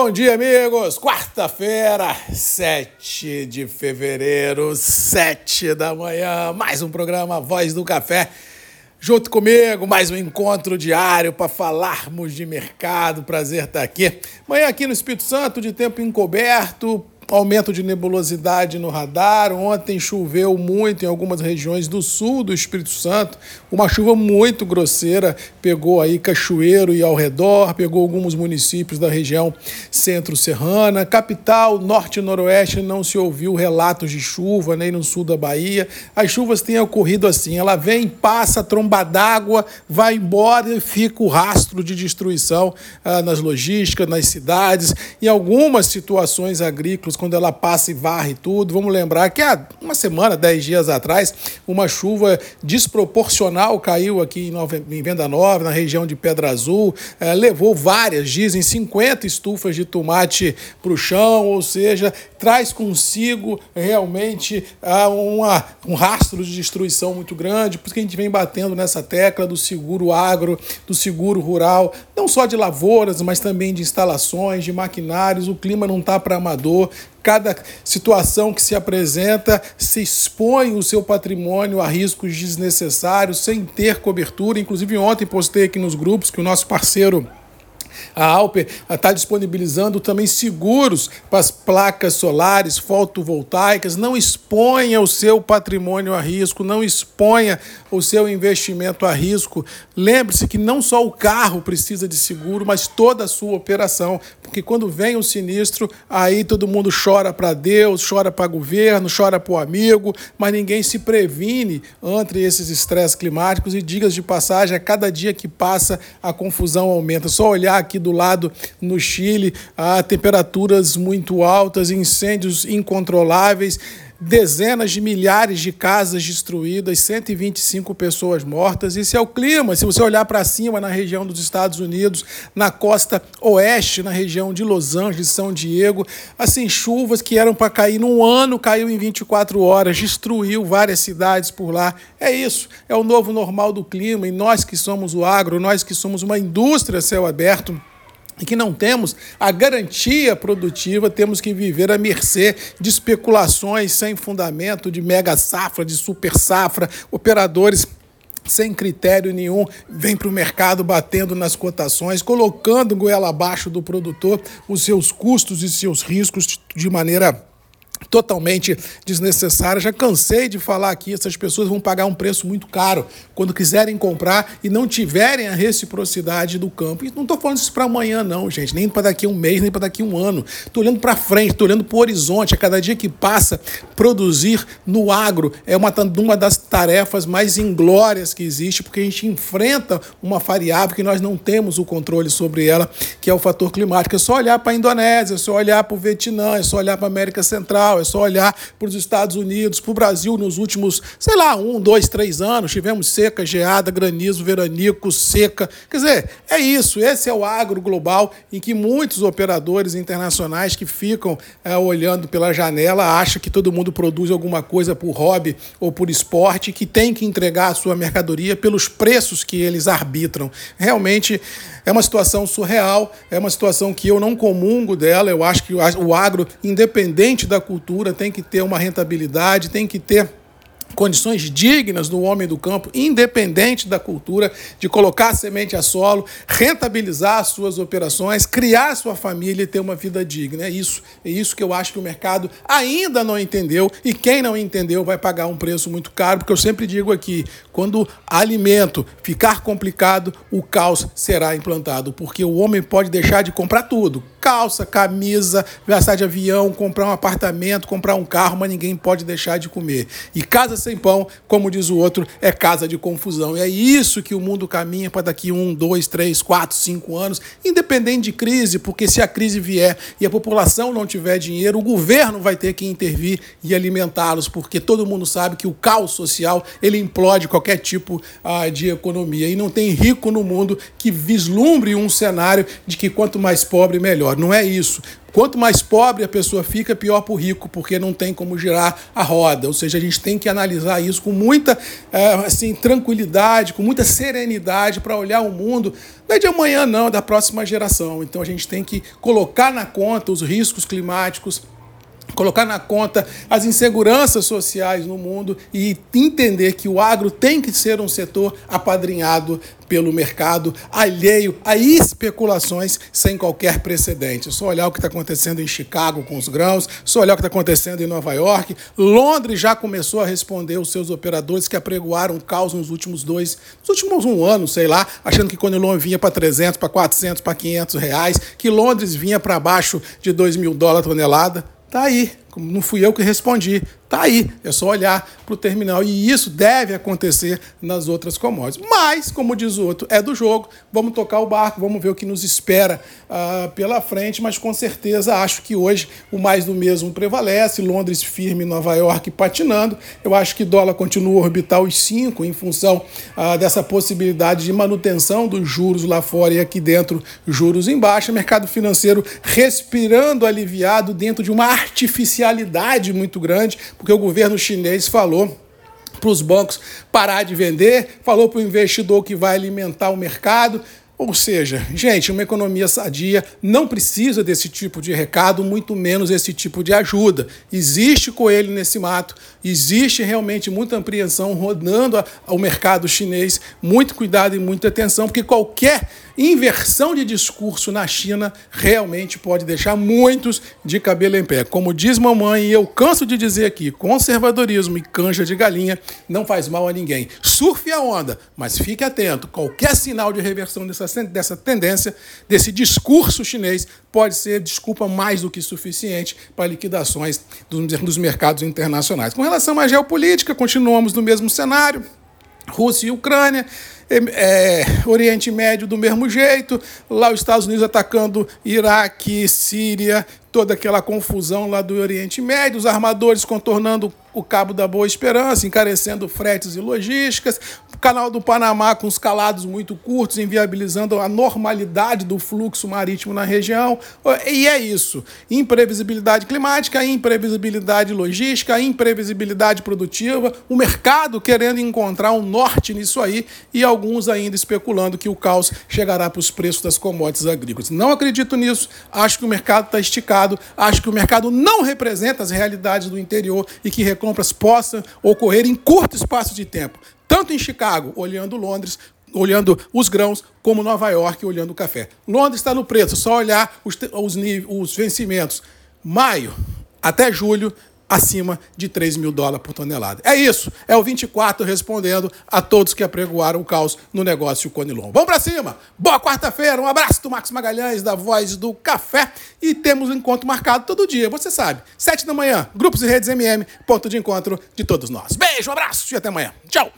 bom dia, amigos! Quarta-feira, 7 de fevereiro, 7 da manhã, mais um programa Voz do Café. Junto comigo, mais um encontro diário para falarmos de mercado. Prazer estar aqui. Manhã aqui no Espírito Santo, de tempo encoberto, aumento de nebulosidade no radar. Ontem choveu muito em algumas regiões do sul do Espírito Santo, uma chuva muito grosseira, pegou aí Cachoeiro e ao redor, pegou alguns municípios da região centro-serrana. Capital, norte e noroeste não se ouviu relatos de chuva, nem no sul da Bahia. As chuvas têm ocorrido assim, ela vem, passa, tromba d'água, vai embora e fica o rastro de destruição ah, nas logísticas, nas cidades, em algumas situações agrícolas quando ela passa e varre tudo. Vamos lembrar que há uma semana, dez dias atrás, uma chuva desproporcional caiu aqui em, Nova, em Venda Nova, na região de Pedra Azul, é, levou várias, dizem 50 estufas de tomate para o chão, ou seja, traz consigo realmente uh, uma, um rastro de destruição muito grande, porque a gente vem batendo nessa tecla do seguro agro, do seguro rural, não só de lavouras, mas também de instalações, de maquinários. O clima não está para amador, cada situação que se apresenta se expõe o seu patrimônio a riscos desnecessários, sem ter cobertura. Inclusive, ontem postei aqui nos grupos que o nosso parceiro a Alper está disponibilizando também seguros para as placas solares fotovoltaicas. Não exponha o seu patrimônio a risco, não exponha o seu investimento a risco. Lembre-se que não só o carro precisa de seguro, mas toda a sua operação, porque quando vem o sinistro, aí todo mundo chora para Deus, chora para governo, chora para o amigo, mas ninguém se previne entre esses estresses climáticos e digas de passagem, a cada dia que passa a confusão aumenta. Só olhar aqui do lado no Chile, há temperaturas muito altas, incêndios incontroláveis dezenas de milhares de casas destruídas, 125 pessoas mortas. Isso é o clima. Se você olhar para cima na região dos Estados Unidos, na costa oeste, na região de Los Angeles, São Diego, assim, chuvas que eram para cair num ano, caiu em 24 horas, destruiu várias cidades por lá. É isso, é o novo normal do clima. E nós que somos o agro, nós que somos uma indústria céu aberto, e que não temos a garantia produtiva, temos que viver à mercê de especulações sem fundamento, de mega safra, de super safra, operadores sem critério nenhum, vem para o mercado batendo nas cotações, colocando goela abaixo do produtor os seus custos e seus riscos de maneira totalmente desnecessária. Já cansei de falar aqui, essas pessoas vão pagar um preço muito caro quando quiserem comprar e não tiverem a reciprocidade do campo. E não estou falando isso para amanhã, não, gente, nem para daqui a um mês, nem para daqui a um ano. Estou olhando para frente, estou olhando para o horizonte. A cada dia que passa, produzir no agro é uma, uma das tarefas mais inglórias que existe, porque a gente enfrenta uma variável que nós não temos o controle sobre ela, que é o fator climático. É só olhar para a Indonésia, é só olhar para o Vietnã, é só olhar para a América Central é só olhar para os Estados Unidos, para o Brasil nos últimos, sei lá, um, dois, três anos. Tivemos seca, geada, granizo, veranico, seca. Quer dizer, é isso. Esse é o agro global em que muitos operadores internacionais que ficam é, olhando pela janela acham que todo mundo produz alguma coisa por hobby ou por esporte, que tem que entregar a sua mercadoria pelos preços que eles arbitram. Realmente é uma situação surreal, é uma situação que eu não comungo dela. Eu acho que o agro, independente da cultura, tem que ter uma rentabilidade, tem que ter condições dignas do homem do campo, independente da cultura, de colocar a semente a solo, rentabilizar as suas operações, criar sua família e ter uma vida digna. É isso, é isso que eu acho que o mercado ainda não entendeu e quem não entendeu vai pagar um preço muito caro, porque eu sempre digo aqui, quando alimento ficar complicado, o caos será implantado, porque o homem pode deixar de comprar tudo, calça, camisa, viajar de avião, comprar um apartamento, comprar um carro, mas ninguém pode deixar de comer. E casa sem pão, como diz o outro, é casa de confusão. E é isso que o mundo caminha para daqui um, dois, três, quatro, cinco anos, independente de crise, porque se a crise vier e a população não tiver dinheiro, o governo vai ter que intervir e alimentá-los, porque todo mundo sabe que o caos social ele implode qualquer tipo ah, de economia. E não tem rico no mundo que vislumbre um cenário de que quanto mais pobre, melhor. Não é isso. Quanto mais pobre a pessoa fica, pior para o rico, porque não tem como girar a roda. Ou seja, a gente tem que analisar isso com muita é, assim, tranquilidade, com muita serenidade para olhar o mundo. Não é de amanhã, não, é da próxima geração. Então a gente tem que colocar na conta os riscos climáticos, colocar na conta as inseguranças sociais no mundo e entender que o agro tem que ser um setor apadrinhado pelo mercado, alheio a especulações sem qualquer precedente. Só olhar o que está acontecendo em Chicago com os grãos, só olhar o que está acontecendo em Nova York. Londres já começou a responder os seus operadores que apregoaram caos nos últimos dois, nos últimos um ano, sei lá, achando que Londres vinha para 300, para 400, para 500 reais, que Londres vinha para baixo de 2 mil dólares tonelada. Tá aí, não fui eu que respondi. Tá aí, é só olhar para o terminal. E isso deve acontecer nas outras commodities. Mas, como diz o outro, é do jogo. Vamos tocar o barco, vamos ver o que nos espera uh, pela frente. Mas com certeza acho que hoje o mais do mesmo prevalece. Londres firme, Nova York patinando. Eu acho que dólar continua a orbitar os 5 em função uh, dessa possibilidade de manutenção dos juros lá fora e aqui dentro, juros em baixa. Mercado financeiro respirando aliviado dentro de uma artificialidade muito grande porque o governo chinês falou para os bancos parar de vender, falou para o investidor que vai alimentar o mercado. Ou seja, gente, uma economia sadia não precisa desse tipo de recado, muito menos esse tipo de ajuda. Existe coelho nesse mato, existe realmente muita apreensão rodando ao mercado chinês. Muito cuidado e muita atenção, porque qualquer inversão de discurso na China realmente pode deixar muitos de cabelo em pé. Como diz mamãe, e eu canso de dizer aqui, conservadorismo e canja de galinha não faz mal a ninguém. Surfe a onda, mas fique atento. Qualquer sinal de reversão dessa, dessa tendência, desse discurso chinês, pode ser desculpa mais do que suficiente para liquidações dos, dos mercados internacionais. Com relação à geopolítica, continuamos no mesmo cenário. Rússia e Ucrânia, é, Oriente Médio do mesmo jeito, lá os Estados Unidos atacando Iraque, Síria, toda aquela confusão lá do Oriente Médio, os armadores contornando o Cabo da Boa Esperança, encarecendo fretes e logísticas, o canal do Panamá com os calados muito curtos, inviabilizando a normalidade do fluxo marítimo na região. E é isso. Imprevisibilidade climática, imprevisibilidade logística, imprevisibilidade produtiva, o mercado querendo encontrar um norte nisso aí e alguns ainda especulando que o caos chegará para os preços das commodities agrícolas. Não acredito nisso, acho que o mercado está esticado, acho que o mercado não representa as realidades do interior e que recompras possam ocorrer em curto espaço de tempo, tanto em Chicago, olhando Londres, olhando os grãos, como Nova York, olhando o café. Londres está no preço, só olhar os, os, os vencimentos. Maio até julho, acima de 3 mil dólares por tonelada. É isso. É o 24 respondendo a todos que apregoaram o caos no negócio Conilon. Vamos para cima. Boa quarta-feira. Um abraço do Marcos Magalhães, da Voz do Café. E temos um encontro marcado todo dia. Você sabe. 7 da manhã, Grupos e Redes MM, ponto de encontro de todos nós. Beijo, um abraço e até amanhã. Tchau.